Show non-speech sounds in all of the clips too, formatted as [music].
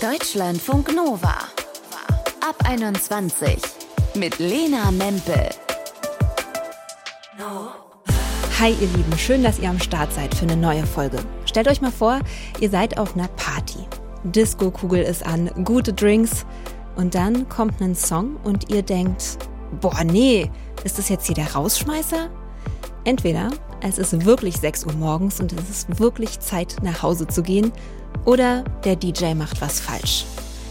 Deutschlandfunk Nova. Ab 21 mit Lena Mempel. Hi ihr Lieben, schön, dass ihr am Start seid für eine neue Folge. Stellt euch mal vor, ihr seid auf einer Party. Disco-Kugel ist an, gute Drinks und dann kommt ein Song und ihr denkt, boah nee, ist das jetzt hier der Rausschmeißer? Entweder es ist wirklich 6 Uhr morgens und es ist wirklich Zeit nach Hause zu gehen oder der DJ macht was falsch.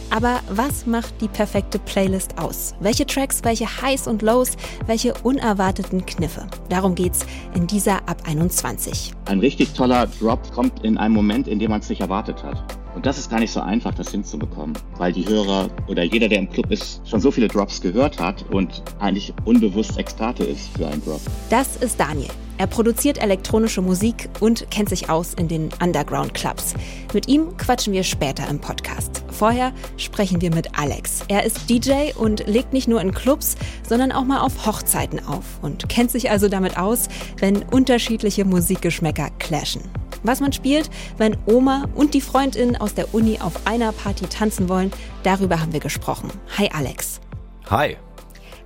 Aber was macht die perfekte Playlist aus? Welche Tracks, welche Highs und Lows, welche unerwarteten Kniffe? Darum geht's in dieser Ab 21. Ein richtig toller Drop kommt in einem Moment, in dem man es nicht erwartet hat. Und das ist gar nicht so einfach, das hinzubekommen, weil die Hörer oder jeder, der im Club ist, schon so viele Drops gehört hat und eigentlich unbewusst Experte ist für einen Drop. Das ist Daniel. Er produziert elektronische Musik und kennt sich aus in den Underground-Clubs. Mit ihm quatschen wir später im Podcast. Vorher sprechen wir mit Alex. Er ist DJ und legt nicht nur in Clubs, sondern auch mal auf Hochzeiten auf und kennt sich also damit aus, wenn unterschiedliche Musikgeschmäcker clashen. Was man spielt, wenn Oma und die Freundin aus der Uni auf einer Party tanzen wollen, darüber haben wir gesprochen. Hi Alex. Hi.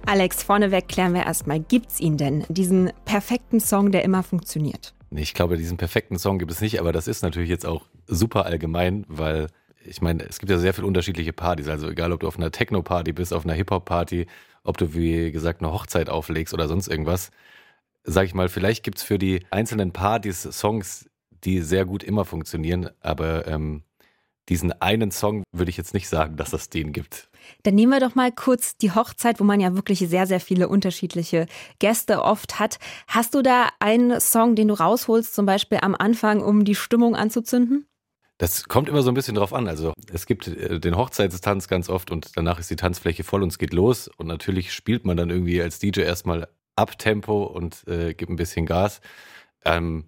Alex, vorneweg klären wir erstmal, gibt's ihn denn, diesen perfekten Song, der immer funktioniert? Ich glaube, diesen perfekten Song gibt es nicht, aber das ist natürlich jetzt auch super allgemein, weil ich meine, es gibt ja sehr viele unterschiedliche Partys. Also egal, ob du auf einer Techno-Party bist, auf einer Hip-Hop-Party, ob du wie gesagt eine Hochzeit auflegst oder sonst irgendwas. Sag ich mal, vielleicht gibt's für die einzelnen Partys Songs, die sehr gut immer funktionieren, aber ähm, diesen einen Song würde ich jetzt nicht sagen, dass es den gibt. Dann nehmen wir doch mal kurz die Hochzeit, wo man ja wirklich sehr, sehr viele unterschiedliche Gäste oft hat. Hast du da einen Song, den du rausholst, zum Beispiel am Anfang, um die Stimmung anzuzünden? Das kommt immer so ein bisschen drauf an. Also es gibt äh, den Hochzeitstanz ganz oft und danach ist die Tanzfläche voll und es geht los. Und natürlich spielt man dann irgendwie als DJ erstmal Abtempo und äh, gibt ein bisschen Gas. Ähm,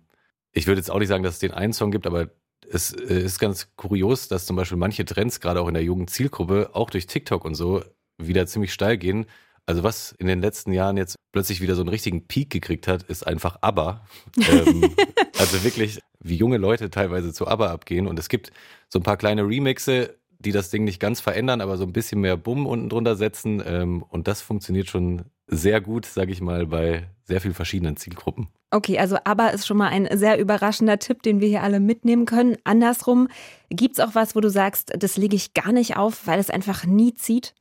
ich würde jetzt auch nicht sagen, dass es den einen Song gibt, aber es äh, ist ganz kurios, dass zum Beispiel manche Trends, gerade auch in der Jugendzielgruppe, auch durch TikTok und so, wieder ziemlich steil gehen. Also was in den letzten Jahren jetzt plötzlich wieder so einen richtigen Peak gekriegt hat, ist einfach ABBA. [laughs] ähm, also wirklich, wie junge Leute teilweise zu ABBA abgehen. Und es gibt so ein paar kleine Remixe, die das Ding nicht ganz verändern, aber so ein bisschen mehr Bumm unten drunter setzen. Ähm, und das funktioniert schon sehr gut, sage ich mal, bei sehr vielen verschiedenen Zielgruppen. Okay, also aber ist schon mal ein sehr überraschender Tipp, den wir hier alle mitnehmen können. Andersrum, gibt es auch was, wo du sagst, das lege ich gar nicht auf, weil es einfach nie zieht?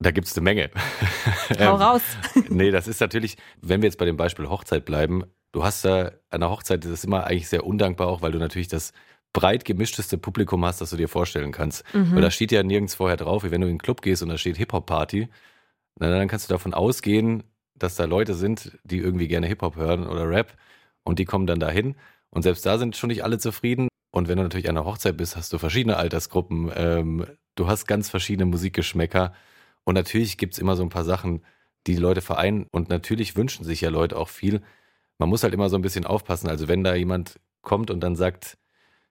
Da gibt es eine Menge. [laughs] Hau ähm, raus. [laughs] nee, das ist natürlich, wenn wir jetzt bei dem Beispiel Hochzeit bleiben, du hast da an der Hochzeit, das ist immer eigentlich sehr undankbar auch, weil du natürlich das breit gemischteste Publikum hast, das du dir vorstellen kannst. Mhm. Weil da steht ja nirgends vorher drauf, wie wenn du in den Club gehst und da steht Hip-Hop-Party, dann kannst du davon ausgehen, dass da Leute sind, die irgendwie gerne Hip-Hop hören oder Rap und die kommen dann dahin. Und selbst da sind schon nicht alle zufrieden. Und wenn du natürlich an einer Hochzeit bist, hast du verschiedene Altersgruppen, ähm, du hast ganz verschiedene Musikgeschmäcker. Und natürlich gibt es immer so ein paar Sachen, die die Leute vereinen. Und natürlich wünschen sich ja Leute auch viel. Man muss halt immer so ein bisschen aufpassen. Also wenn da jemand kommt und dann sagt,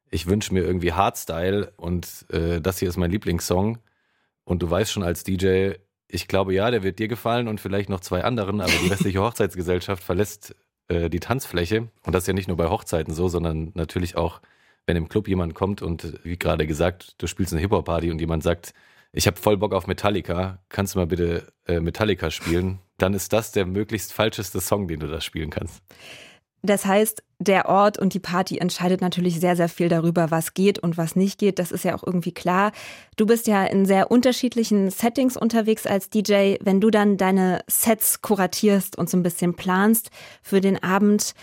ich wünsche mir irgendwie Hardstyle und äh, das hier ist mein Lieblingssong und du weißt schon als DJ, ich glaube ja, der wird dir gefallen und vielleicht noch zwei anderen, aber die restliche [laughs] Hochzeitsgesellschaft verlässt äh, die Tanzfläche. Und das ist ja nicht nur bei Hochzeiten so, sondern natürlich auch, wenn im Club jemand kommt und wie gerade gesagt, du spielst eine Hip-Hop-Party und jemand sagt, ich habe voll Bock auf Metallica, kannst du mal bitte äh, Metallica spielen? Dann ist das der möglichst falscheste Song, den du da spielen kannst. Das heißt, der Ort und die Party entscheidet natürlich sehr, sehr viel darüber, was geht und was nicht geht. Das ist ja auch irgendwie klar. Du bist ja in sehr unterschiedlichen Settings unterwegs als DJ. Wenn du dann deine Sets kuratierst und so ein bisschen planst für den Abend,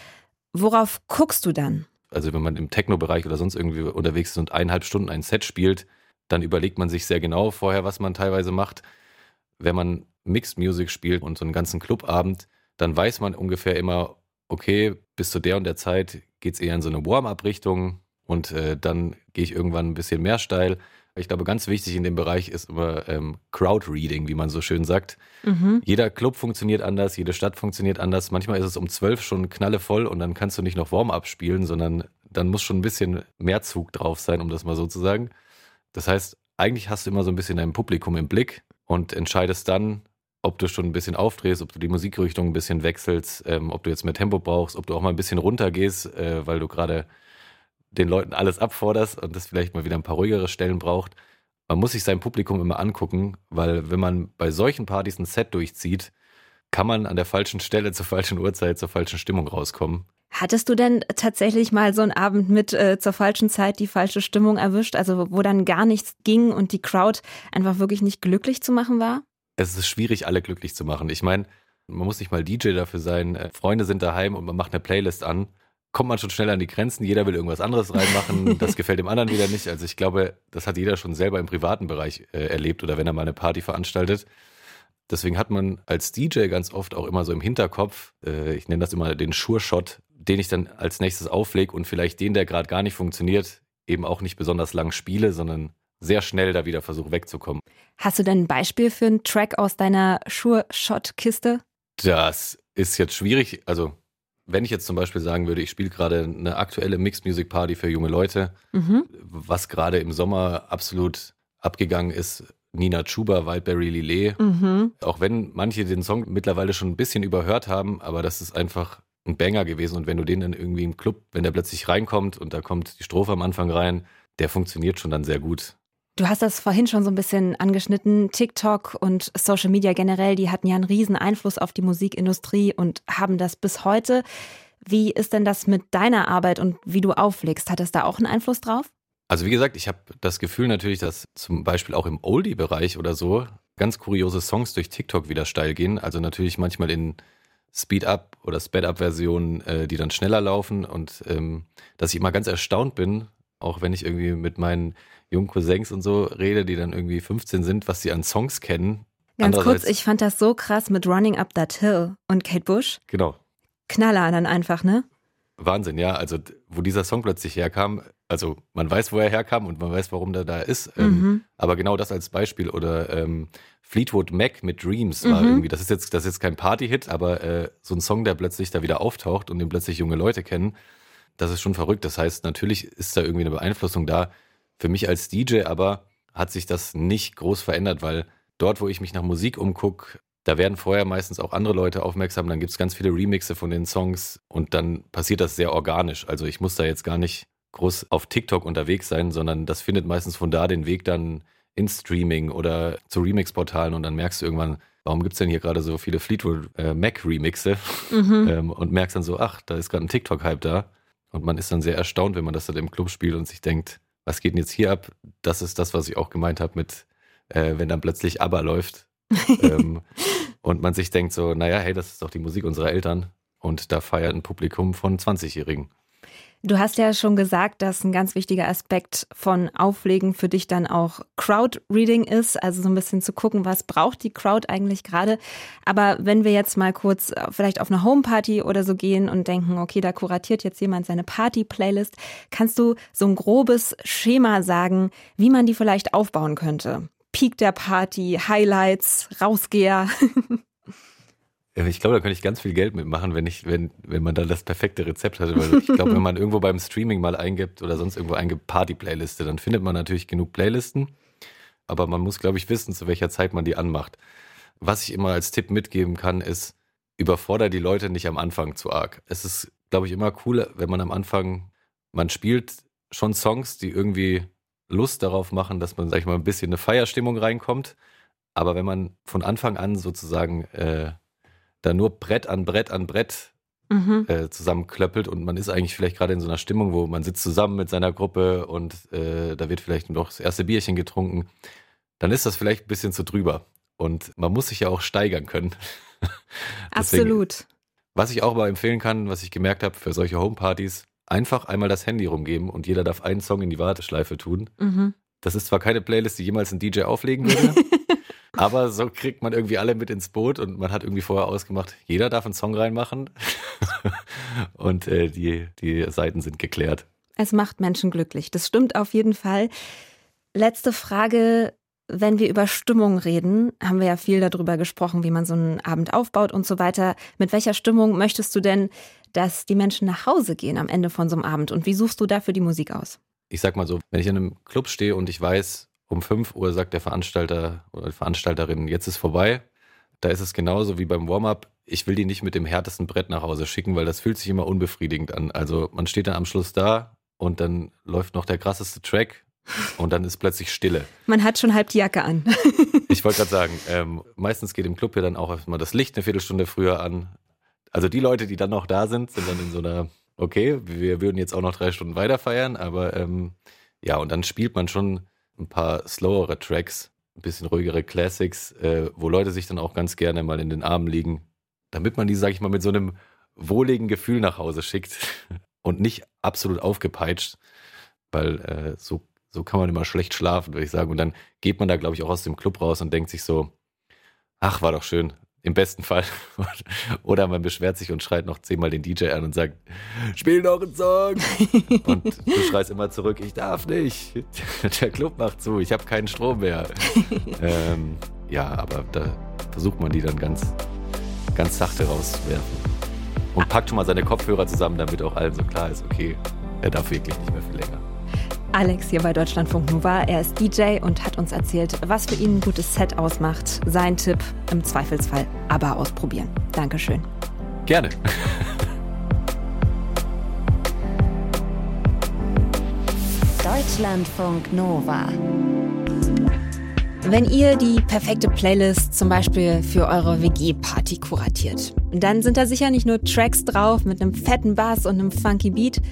worauf guckst du dann? Also wenn man im Techno-Bereich oder sonst irgendwie unterwegs ist und eineinhalb Stunden ein Set spielt, dann überlegt man sich sehr genau vorher, was man teilweise macht. Wenn man Mixed Music spielt und so einen ganzen Clubabend, dann weiß man ungefähr immer, okay, bis zu der und der Zeit geht es eher in so eine Warm-up-Richtung und äh, dann gehe ich irgendwann ein bisschen mehr steil. Ich glaube, ganz wichtig in dem Bereich ist immer ähm, Crowd-Reading, wie man so schön sagt. Mhm. Jeder Club funktioniert anders, jede Stadt funktioniert anders. Manchmal ist es um zwölf schon knallevoll und dann kannst du nicht noch Warm-up spielen, sondern dann muss schon ein bisschen mehr Zug drauf sein, um das mal so zu sagen. Das heißt, eigentlich hast du immer so ein bisschen dein Publikum im Blick und entscheidest dann, ob du schon ein bisschen aufdrehst, ob du die Musikrichtung ein bisschen wechselst, ähm, ob du jetzt mehr Tempo brauchst, ob du auch mal ein bisschen runtergehst, äh, weil du gerade den Leuten alles abforderst und das vielleicht mal wieder ein paar ruhigere Stellen braucht. man muss sich sein Publikum immer angucken, weil wenn man bei solchen Partys ein Set durchzieht, kann man an der falschen Stelle zur falschen Uhrzeit zur falschen Stimmung rauskommen. Hattest du denn tatsächlich mal so einen Abend mit äh, zur falschen Zeit die falsche Stimmung erwischt, also wo dann gar nichts ging und die Crowd einfach wirklich nicht glücklich zu machen war? Es ist schwierig, alle glücklich zu machen. Ich meine, man muss nicht mal DJ dafür sein. Äh, Freunde sind daheim und man macht eine Playlist an. Kommt man schon schnell an die Grenzen. Jeder will irgendwas anderes reinmachen. [laughs] Das gefällt dem anderen wieder nicht. Also ich glaube, das hat jeder schon selber im privaten Bereich äh, erlebt oder wenn er mal eine Party veranstaltet. Deswegen hat man als DJ ganz oft auch immer so im Hinterkopf, äh, ich nenne das immer den Sure-Shot, den ich dann als nächstes auflege und vielleicht den, der gerade gar nicht funktioniert, eben auch nicht besonders lang spiele, sondern sehr schnell da wieder versuche wegzukommen. Hast du denn ein Beispiel für einen Track aus deiner Sure-Shot-Kiste? Das ist jetzt schwierig. Also, wenn ich jetzt zum Beispiel sagen würde, ich spiele gerade eine aktuelle Mixed Music Party für junge Leute, mhm. was gerade im Sommer absolut abgegangen ist, Nina Chuba, Wildberry Lillet. Mhm. Auch wenn manche den Song mittlerweile schon ein bisschen überhört haben, aber das ist einfach ein Banger gewesen. Und wenn du den dann irgendwie im Club, wenn der plötzlich reinkommt und da kommt die Strophe am Anfang rein, der funktioniert schon dann sehr gut. Du hast das vorhin schon so ein bisschen angeschnitten. TikTok und Social Media generell, die hatten ja einen riesen Einfluss auf die Musikindustrie und haben das bis heute. Wie ist denn das mit deiner Arbeit und wie du auflegst? Hat das da auch einen Einfluss drauf? Also wie gesagt, ich habe das Gefühl natürlich, dass zum Beispiel auch im Oldie-Bereich oder so ganz kuriose Songs durch TikTok wieder steil gehen. Also natürlich manchmal in Speed-Up oder Sped-Up-Versionen, äh, die dann schneller laufen und ähm, dass ich immer ganz erstaunt bin, auch wenn ich irgendwie mit meinen jungen Cousins und so rede, die dann irgendwie 15 sind, was sie an Songs kennen. Ganz kurz, ich fand das so krass mit Running Up That Hill und Kate Bush. Genau. Knaller dann einfach, ne? Wahnsinn, ja. Also, wo dieser Song plötzlich herkam, also man weiß, wo er herkam und man weiß, warum der da ist. Ähm, mhm. aber genau das als Beispiel. Oder ähm, Fleetwood Mac mit Dreams war mhm. irgendwie, das ist jetzt, das ist jetzt kein Party-Hit, aber äh, so ein Song, der plötzlich da wieder auftaucht und den plötzlich junge Leute kennen, das ist schon verrückt. Das heißt, natürlich ist da irgendwie eine Beeinflussung da. Für mich als DJ aber hat sich das nicht groß verändert, weil dort, wo ich mich nach Musik umgucke, da werden vorher meistens auch andere Leute aufmerksam, dann gibt es ganz viele Remixe von den Songs und dann passiert das sehr organisch. Also ich muss da jetzt gar nicht groß auf TikTok unterwegs sein, sondern das findet meistens von da den Weg dann ins Streaming oder zu Remix-Portalen und dann merkst du irgendwann, warum gibt es denn hier gerade so viele Fleetwood äh, Mac-Remixe mhm. [laughs] ähm, und merkst dann so, ach, da ist gerade ein TikTok-Hype da und man ist dann sehr erstaunt, wenn man das dann im Club spielt und sich denkt, was geht denn jetzt hier ab? Das ist das, was ich auch gemeint habe mit, äh, wenn dann plötzlich ABBA läuft [laughs] ähm, und man sich denkt so, naja, hey, das ist doch die Musik unserer Eltern und da feiert ein Publikum von 20-Jährigen. Du hast ja schon gesagt, dass ein ganz wichtiger Aspekt von Auflegen für dich dann auch Crowd-Reading ist, also so ein bisschen zu gucken, was braucht die Crowd eigentlich gerade. Aber wenn wir jetzt mal kurz äh, vielleicht auf eine Homeparty oder so gehen und denken, okay, da kuratiert jetzt jemand seine Party-Playlist, kannst du so ein grobes Schema sagen, wie man die vielleicht aufbauen könnte? Peak der Party, Highlights, Rausgeher. [laughs] Ich glaube, da könnte ich ganz viel Geld mitmachen, wenn ich, wenn, wenn man da das perfekte Rezept hatte. Weil ich glaube, [laughs] wenn man irgendwo beim Streaming mal eingibt oder sonst irgendwo eingibt Party-Playliste, dann findet man natürlich genug Playlisten. Aber man muss, glaube ich, wissen, zu welcher Zeit man die anmacht. Was ich immer als Tipp mitgeben kann, ist, überfordere die Leute nicht am Anfang zu arg. Es ist, glaube ich, immer cooler, wenn man am Anfang, man spielt schon Songs, die irgendwie Lust darauf machen, dass man, sag ich mal, ein bisschen eine Feierstimmung reinkommt. Aber wenn man von Anfang an sozusagen äh, da nur Brett an Brett an Brett mhm. äh, zusammenklöppelt und man ist eigentlich vielleicht gerade in so einer Stimmung, wo man sitzt zusammen mit seiner Gruppe und äh, da wird vielleicht noch das erste Bierchen getrunken, dann ist das vielleicht ein bisschen zu drüber. Und man muss sich ja auch steigern können. [laughs] Deswegen, Absolut. Was ich auch aber empfehlen kann, was ich gemerkt habe für solche Homepartys, einfach einmal das Handy rumgeben und jeder darf einen Song in die Warteschleife tun. Mhm. Das ist zwar keine Playlist, die jemals ein DJ auflegen würde, [laughs] Aber so kriegt man irgendwie alle mit ins Boot und man hat irgendwie vorher ausgemacht, jeder darf einen Song reinmachen [laughs] und äh, die, die Seiten sind geklärt. Es macht Menschen glücklich, das stimmt auf jeden Fall. Letzte Frage, wenn wir über Stimmung reden, haben wir ja viel darüber gesprochen, wie man so einen Abend aufbaut und so weiter. Mit welcher Stimmung möchtest du denn, dass die Menschen nach Hause gehen am Ende von so einem Abend und wie suchst du dafür die Musik aus? Ich sag mal so, wenn ich in einem Club stehe und ich weiß, um 5 Uhr sagt der Veranstalter oder die Veranstalterin, jetzt ist vorbei. Da ist es genauso wie beim Warm-up. Ich will die nicht mit dem härtesten Brett nach Hause schicken, weil das fühlt sich immer unbefriedigend an. Also man steht dann am Schluss da und dann läuft noch der krasseste Track und dann ist plötzlich Stille. Man hat schon halb die Jacke an. [laughs] ich wollte gerade sagen, ähm, meistens geht im Club ja dann auch erstmal das Licht eine Viertelstunde früher an. Also die Leute, die dann noch da sind, sind dann in so einer, okay, wir würden jetzt auch noch drei Stunden weiter feiern, aber ähm, ja, und dann spielt man schon ein paar slowere Tracks, ein bisschen ruhigere Classics, äh, wo Leute sich dann auch ganz gerne mal in den Armen liegen, damit man die, sag ich mal, mit so einem wohligen Gefühl nach Hause schickt [laughs] und nicht absolut aufgepeitscht, weil äh, so, so kann man immer schlecht schlafen, würde ich sagen. Und dann geht man da, glaube ich, auch aus dem Club raus und denkt sich so, ach, war doch schön, im besten Fall. [laughs] Oder man beschwert sich und schreit noch zehnmal den DJ an und sagt, spiel noch einen Song. [laughs] und du schreist immer zurück, ich darf nicht. [laughs] Der Club macht zu, ich habe keinen Strom mehr. ähm, ja, aber da versucht man die dann ganz, ganz sachte rauszuwerfen. Und packt schon mal seine Kopfhörer zusammen, damit auch allen so klar ist, okay, er darf wirklich nicht mehr viel länger. Alex hier bei Deutschlandfunk Nova. Er ist DJ und hat uns erzählt, was für ihn ein gutes Set ausmacht. Sein Tipp im Zweifelsfall aber ausprobieren. Dankeschön. Gerne. Deutschlandfunk Nova. Wenn ihr die perfekte Playlist zum Beispiel für eure WG-Party kuratiert, dann sind da sicher nicht nur Tracks drauf mit einem fetten Bass und einem funky Beat,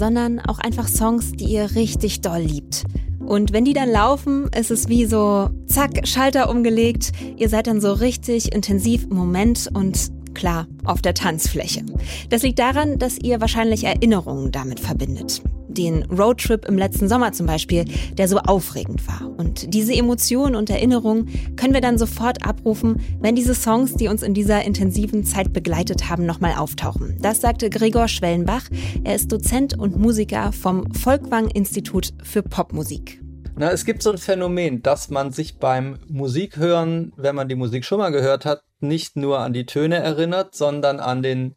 sondern auch einfach Songs, die ihr richtig doll liebt. Und wenn die dann laufen, ist es wie so, zack, Schalter umgelegt. Ihr seid dann so richtig intensiv im Moment und klar, auf der Tanzfläche. Das liegt daran, dass ihr wahrscheinlich Erinnerungen damit verbindet. Den Roadtrip im letzten Sommer zum Beispiel, der so aufregend war. Und diese Emotionen und Erinnerungen können wir dann sofort abrufen, wenn diese Songs, die uns in dieser intensiven Zeit begleitet haben, nochmal auftauchen. Das sagte Gregor Schwellenbach. Er ist Dozent und Musiker vom Volkwang Institut für Popmusik. Na, es gibt so ein Phänomen, dass man sich beim Musikhören, wenn man die Musik schon mal gehört hat, nicht nur an die Töne erinnert, sondern an den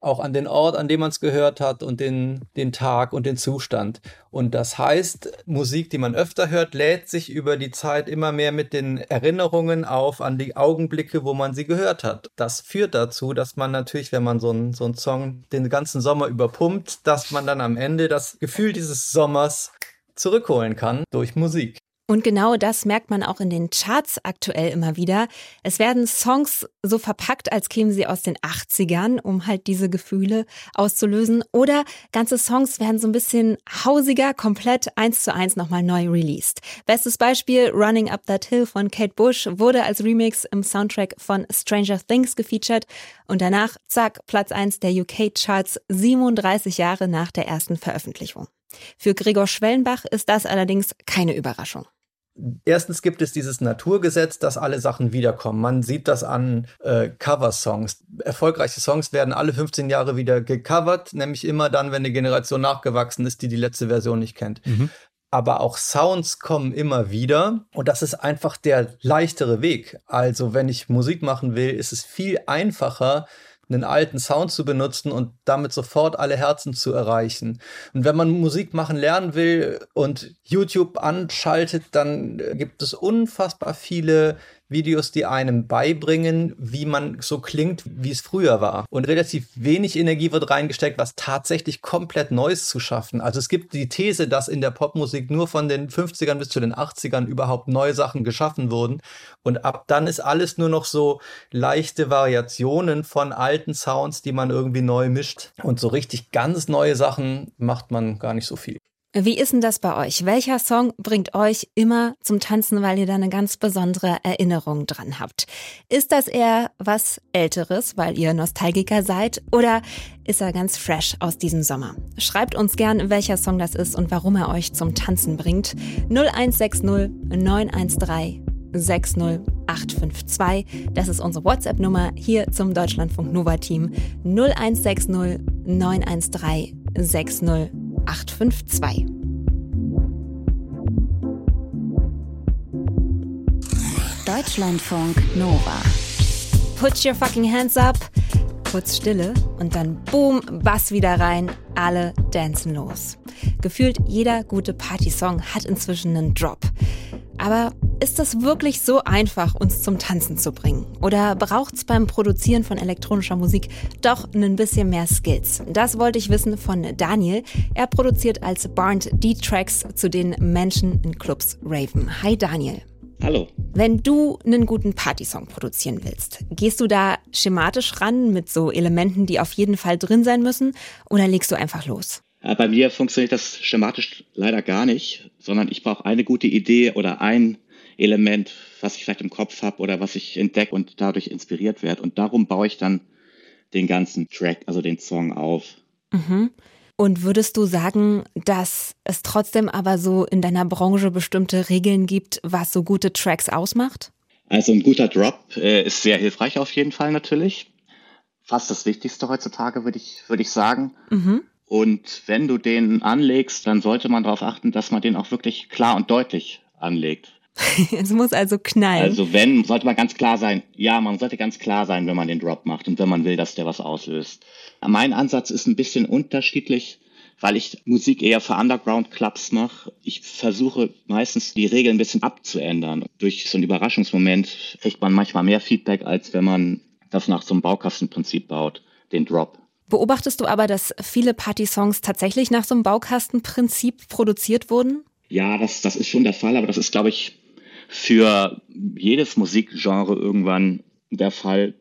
auch an den Ort, an dem man es gehört hat und den, den Tag und den Zustand. Und das heißt, Musik, die man öfter hört, lädt sich über die Zeit immer mehr mit den Erinnerungen auf an die Augenblicke, wo man sie gehört hat. Das führt dazu, dass man natürlich, wenn man so einen so Song den ganzen Sommer überpumpt, dass man dann am Ende das Gefühl dieses Sommers zurückholen kann durch Musik. Und genau das merkt man auch in den Charts aktuell immer wieder. Es werden Songs so verpackt, als kämen sie aus den 80ern, um halt diese Gefühle auszulösen. Oder ganze Songs werden so ein bisschen hausiger, komplett eins zu eins nochmal neu released. Bestes Beispiel Running Up That Hill von Kate Bush wurde als Remix im Soundtrack von Stranger Things gefeatured und danach, zack, Platz eins der UK-Charts 37 Jahre nach der ersten Veröffentlichung. Für Gregor Schwellenbach ist das allerdings keine Überraschung. Erstens gibt es dieses Naturgesetz, dass alle Sachen wiederkommen. Man sieht das an äh, Cover-Songs. Erfolgreiche Songs werden alle 15 Jahre wieder gecovert, nämlich immer dann, wenn eine Generation nachgewachsen ist, die die letzte Version nicht kennt. Mhm. Aber auch Sounds kommen immer wieder und das ist einfach der leichtere Weg. Also wenn ich Musik machen will, ist es viel einfacher, einen alten Sound zu benutzen und damit sofort alle Herzen zu erreichen. Und wenn man Musik machen lernen will und YouTube anschaltet, dann gibt es unfassbar viele Videos, die einem beibringen, wie man so klingt, wie es früher war. Und relativ wenig Energie wird reingesteckt, was tatsächlich komplett Neues zu schaffen. Also es gibt die These, dass in der Popmusik nur von den 50ern bis zu den 80ern überhaupt neue Sachen geschaffen wurden. Und ab dann ist alles nur noch so leichte Variationen von alten Sounds, die man irgendwie neu mischt. Und so richtig ganz neue Sachen macht man gar nicht so viel. Wie ist denn das bei euch? Welcher Song bringt euch immer zum Tanzen, weil ihr da eine ganz besondere Erinnerung dran habt? Ist das eher was Älteres, weil ihr Nostalgiker seid? Oder ist er ganz fresh aus diesem Sommer? Schreibt uns gern, welcher Song das ist und warum er euch zum Tanzen bringt. 0160 913 60852. Das ist unsere WhatsApp-Nummer hier zum Deutschlandfunk Nova Team. 0160 913 60852. 852. Deutschlandfunk Nova. Put your fucking hands up. Kurz Stille und dann boom, Bass wieder rein, alle dancen los. Gefühlt jeder gute Partysong hat inzwischen einen Drop. Aber Ist es wirklich so einfach, uns zum Tanzen zu bringen? Oder braucht es beim Produzieren von elektronischer Musik doch ein bisschen mehr Skills? Das wollte ich wissen von Daniel. Er produziert als Barned D-Tracks zu den Menschen in Clubs Raven. Hi Daniel. Hallo. Wenn du einen guten Partysong produzieren willst, gehst du da schematisch ran mit so Elementen, die auf jeden Fall drin sein müssen, oder legst du einfach los? Bei mir funktioniert das schematisch leider gar nicht, sondern ich brauche eine gute Idee oder ein Element, was ich vielleicht im Kopf habe oder was ich entdecke und dadurch inspiriert werde. Und darum baue ich dann den ganzen Track, also den Song auf. Mhm. Und würdest du sagen, dass es trotzdem aber so in deiner Branche bestimmte Regeln gibt, was so gute Tracks ausmacht? Also ein guter Drop äh, ist sehr hilfreich auf jeden Fall natürlich. Fast das Wichtigste heutzutage, würde ich, würde ich sagen. Mhm. Und wenn du den anlegst, dann sollte man darauf achten, dass man den auch wirklich klar und deutlich anlegt. [laughs] es muss also knallen. Also wenn, sollte man ganz klar sein, ja, man sollte ganz klar sein, wenn man den Drop macht und wenn man will, dass der was auslöst. Mein Ansatz ist ein bisschen unterschiedlich, weil ich Musik eher für Underground-Clubs mache. Ich versuche meistens die Regeln ein bisschen abzuändern. Durch so einen Überraschungsmoment kriegt man manchmal mehr Feedback, als wenn man das nach so einem Baukastenprinzip baut, den Drop. Beobachtest du aber, dass viele Party-Songs tatsächlich nach so einem Baukastenprinzip produziert wurden? Ja, das, das ist schon der Fall, aber das ist, glaube ich, für jedes Musikgenre irgendwann der Fall.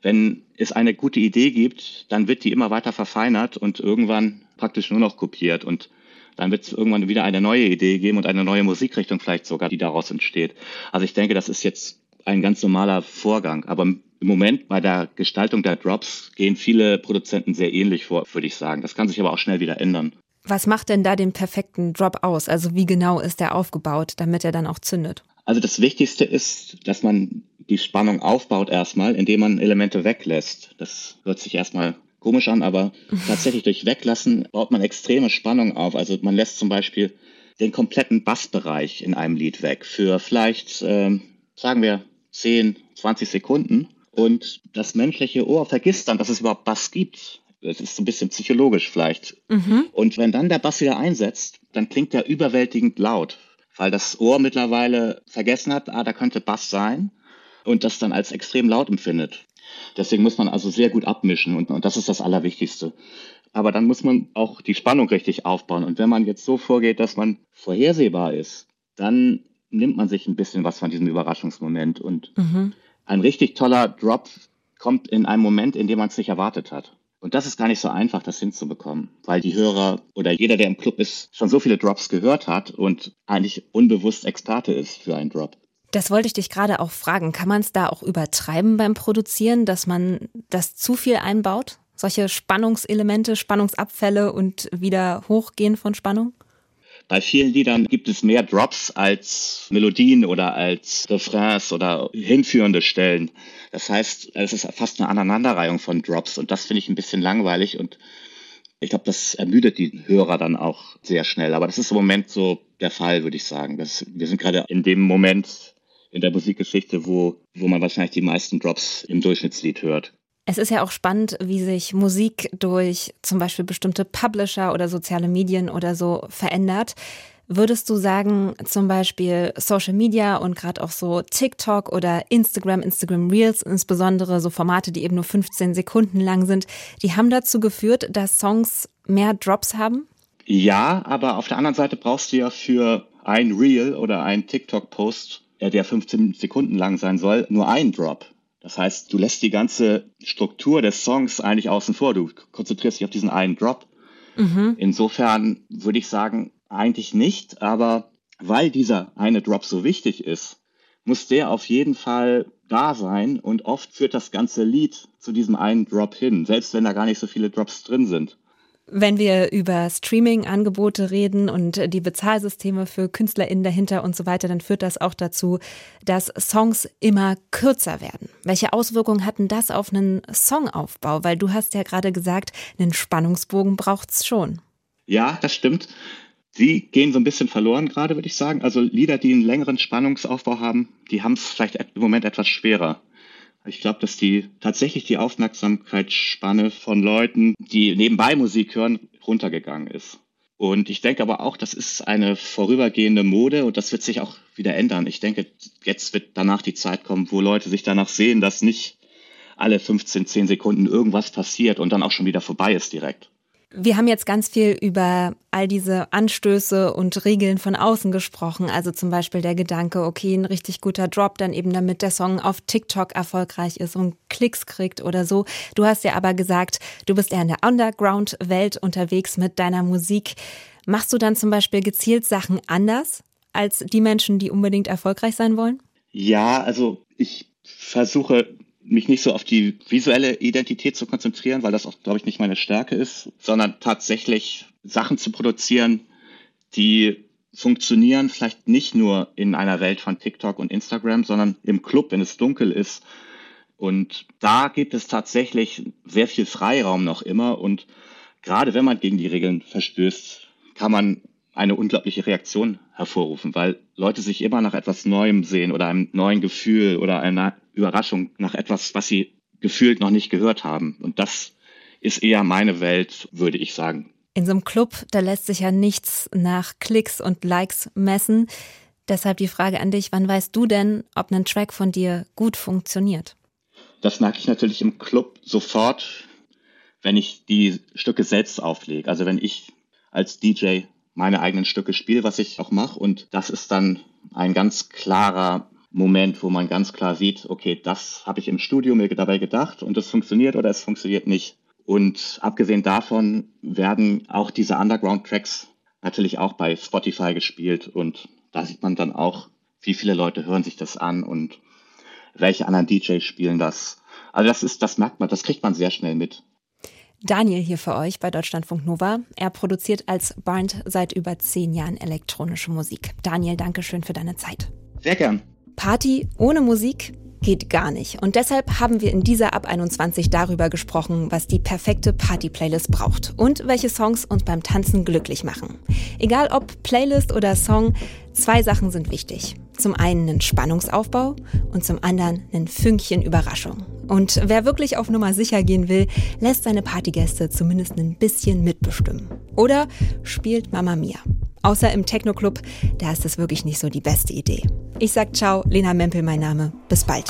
Wenn es eine gute Idee gibt, dann wird die immer weiter verfeinert und irgendwann praktisch nur noch kopiert. Und dann wird es irgendwann wieder eine neue Idee geben und eine neue Musikrichtung vielleicht sogar, die daraus entsteht. Also ich denke, das ist jetzt ein ganz normaler Vorgang. Aber im Moment bei der Gestaltung der Drops gehen viele Produzenten sehr ähnlich vor, würde ich sagen. Das kann sich aber auch schnell wieder ändern. Was macht denn da den perfekten Drop aus? Also wie genau ist der aufgebaut, damit er dann auch zündet? Also das Wichtigste ist, dass man die Spannung aufbaut erstmal, indem man Elemente weglässt. Das hört sich erstmal komisch an, aber [laughs] tatsächlich durch Weglassen baut man extreme Spannung auf. Also man lässt zum Beispiel den kompletten Bassbereich in einem Lied weg für vielleicht, äh, sagen wir, 10, 20 Sekunden. Und das menschliche Ohr vergisst dann, dass es überhaupt Bass gibt. Das ist so ein bisschen psychologisch vielleicht. Mhm. Und wenn dann der Bass wieder einsetzt, dann klingt er überwältigend laut weil das Ohr mittlerweile vergessen hat, ah, da könnte Bass sein und das dann als extrem laut empfindet. Deswegen muss man also sehr gut abmischen und, und das ist das Allerwichtigste. Aber dann muss man auch die Spannung richtig aufbauen. Und wenn man jetzt so vorgeht, dass man vorhersehbar ist, dann nimmt man sich ein bisschen was von diesem Überraschungsmoment. Und mhm. ein richtig toller Drop kommt in einem Moment, in dem man es nicht erwartet hat. Und das ist gar nicht so einfach, das hinzubekommen, weil die Hörer oder jeder, der im Club ist, schon so viele Drops gehört hat und eigentlich unbewusst Experte ist für einen Drop. Das wollte ich dich gerade auch fragen. Kann man es da auch übertreiben beim Produzieren, dass man das zu viel einbaut? Solche Spannungselemente, Spannungsabfälle und wieder Hochgehen von Spannung? Bei vielen Liedern gibt es mehr Drops als Melodien oder als Refrains oder hinführende Stellen. Das heißt, es ist fast eine Aneinanderreihung von Drops und das finde ich ein bisschen langweilig und ich glaube, das ermüdet die Hörer dann auch sehr schnell. Aber das ist im Moment so der Fall, würde ich sagen. Das, wir sind gerade in dem Moment in der Musikgeschichte, wo, wo man wahrscheinlich die meisten Drops im Durchschnittslied hört. Es ist ja auch spannend, wie sich Musik durch zum Beispiel bestimmte Publisher oder soziale Medien oder so verändert. Würdest du sagen, zum Beispiel Social Media und gerade auch so TikTok oder Instagram, Instagram Reels, insbesondere so Formate, die eben nur 15 Sekunden lang sind, die haben dazu geführt, dass Songs mehr Drops haben? Ja, aber auf der anderen Seite brauchst du ja für ein Reel oder ein TikTok-Post, der 15 Sekunden lang sein soll, nur einen Drop. Das heißt, du lässt die ganze Struktur des Songs eigentlich außen vor. Du konzentrierst dich auf diesen einen Drop. Mhm. Insofern würde ich sagen, eigentlich nicht, aber weil dieser eine Drop so wichtig ist, muss der auf jeden Fall da sein und oft führt das ganze Lied zu diesem einen Drop hin, selbst wenn da gar nicht so viele Drops drin sind. Wenn wir über Streaming-Angebote reden und die Bezahlsysteme für KünstlerInnen dahinter und so weiter, dann führt das auch dazu, dass Songs immer kürzer werden. Welche Auswirkungen hatten das auf einen Songaufbau? Weil du hast ja gerade gesagt, einen Spannungsbogen braucht's schon. Ja, das stimmt. Die gehen so ein bisschen verloren gerade, würde ich sagen. Also Lieder, die einen längeren Spannungsaufbau haben, die haben es vielleicht im Moment etwas schwerer. Ich glaube, dass die tatsächlich die Aufmerksamkeitsspanne von Leuten, die nebenbei Musik hören, runtergegangen ist. Und ich denke aber auch, das ist eine vorübergehende Mode und das wird sich auch wieder ändern. Ich denke, jetzt wird danach die Zeit kommen, wo Leute sich danach sehen, dass nicht alle 15, 10 Sekunden irgendwas passiert und dann auch schon wieder vorbei ist direkt. Wir haben jetzt ganz viel über all diese Anstöße und Regeln von außen gesprochen. Also zum Beispiel der Gedanke, okay, ein richtig guter Drop, dann eben damit der Song auf TikTok erfolgreich ist und Klicks kriegt oder so. Du hast ja aber gesagt, du bist eher in der Underground-Welt unterwegs mit deiner Musik. Machst du dann zum Beispiel gezielt Sachen anders als die Menschen, die unbedingt erfolgreich sein wollen? Ja, also ich versuche mich nicht so auf die visuelle Identität zu konzentrieren, weil das auch, glaube ich, nicht meine Stärke ist, sondern tatsächlich Sachen zu produzieren, die funktionieren vielleicht nicht nur in einer Welt von TikTok und Instagram, sondern im Club, wenn es dunkel ist. Und da gibt es tatsächlich sehr viel Freiraum noch immer. Und gerade wenn man gegen die Regeln verstößt, kann man eine unglaubliche Reaktion hervorrufen, weil Leute sich immer nach etwas Neuem sehen oder einem neuen Gefühl oder einer Überraschung nach etwas, was sie gefühlt noch nicht gehört haben. Und das ist eher meine Welt, würde ich sagen. In so einem Club, da lässt sich ja nichts nach Klicks und Likes messen. Deshalb die Frage an dich, wann weißt du denn, ob ein Track von dir gut funktioniert? Das merke ich natürlich im Club sofort, wenn ich die Stücke selbst auflege. Also wenn ich als DJ meine eigenen Stücke spiele, was ich auch mache. Und das ist dann ein ganz klarer Moment, wo man ganz klar sieht, okay, das habe ich im Studio mir dabei gedacht und es funktioniert oder es funktioniert nicht. Und abgesehen davon werden auch diese Underground-Tracks natürlich auch bei Spotify gespielt und da sieht man dann auch, wie viele Leute hören sich das an und welche anderen DJs spielen das. Also das ist, das merkt man, das kriegt man sehr schnell mit. Daniel hier für euch bei Deutschlandfunk Nova. Er produziert als Barnd seit über zehn Jahren elektronische Musik. Daniel, danke schön für deine Zeit. Sehr gern. Party ohne Musik geht gar nicht. Und deshalb haben wir in dieser Ab 21 darüber gesprochen, was die perfekte Party-Playlist braucht und welche Songs uns beim Tanzen glücklich machen. Egal ob Playlist oder Song, zwei Sachen sind wichtig. Zum einen einen Spannungsaufbau und zum anderen einen Fünkchen Überraschung. Und wer wirklich auf Nummer sicher gehen will, lässt seine Partygäste zumindest ein bisschen mitbestimmen. Oder spielt Mama Mia. Außer im Techno-Club, da ist das wirklich nicht so die beste Idee. Ich sag ciao, Lena Mempel mein Name. Bis bald.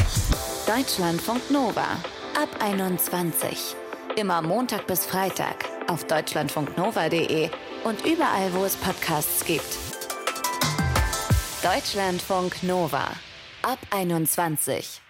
Deutschlandfunk Nova ab 21. Immer Montag bis Freitag auf deutschlandfunknova.de und überall, wo es Podcasts gibt. Deutschlandfunk Nova ab 21.